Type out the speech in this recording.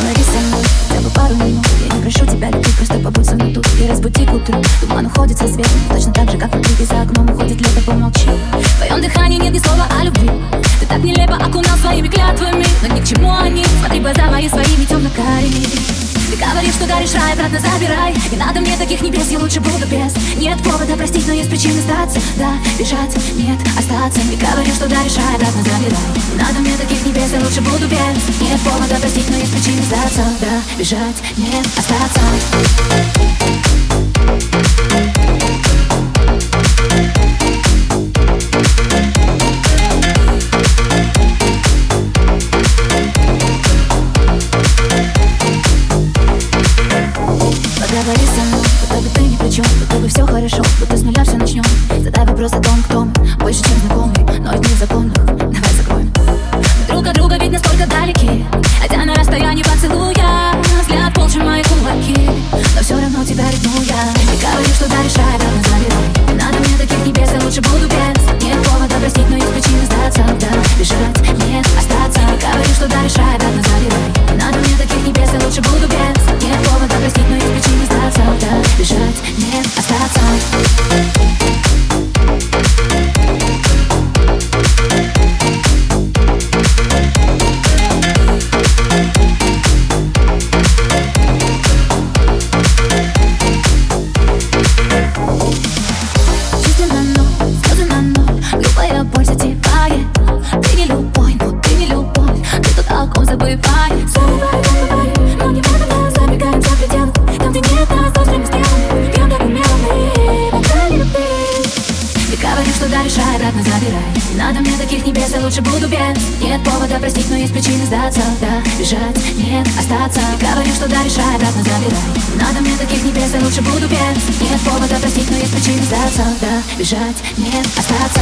Говори со мной хотя бы пару минут. Я не прошу тебя любить, просто побудь со мной тут. И разбуди к утру, туман уходит со светом. Точно так же, как внутри за окном уходит лето, помолчи. В твоем дыхании нет ни слова о любви. Ты так нелепо окунал своими клятвами Но ни к чему они, смотри глаза мои говоришь, рай, обратно забирай. Не надо мне таких небес, я лучше буду без. Нет повода простить, но есть причины сдаться. Да, бежать, нет, остаться. Не говоришь, что даришь рай, обратно забирай. Не надо мне таких небес, я лучше буду без. Нет повода простить, но есть причины сдаться. Да, бежать, нет, остаться Хорошо, будто с нуля все начнем Задай вопрос о том, кто мы Больше, чем знакомый, но из незаконных Давай закроем. Мы друг от друга ведь настолько далеки Хотя на расстоянии поцелуя Взгляд полче мои кулаки. Но все равно тебя ревну я И говорю, что да, обратно забирай Не надо мне таких небес, я лучше буду без Нет повода простить, но есть причины сдаться Да, забывай. Забывай, забывай. Но не в этом нас забегаем за пределы. Там, где нет нас, острыми стрелами Пьем так умело Ты говоришь, что да, решай, обратно забирай. Надо мне таких небес, я лучше буду без. Нет повода простить, но есть причины сдаться. Да, бежать, нет, остаться. Ты говоришь, что да, решай, обратно забирай. Надо мне таких небес, я лучше буду без. Нет повода простить, но есть причины сдаться. Да, бежать, нет, остаться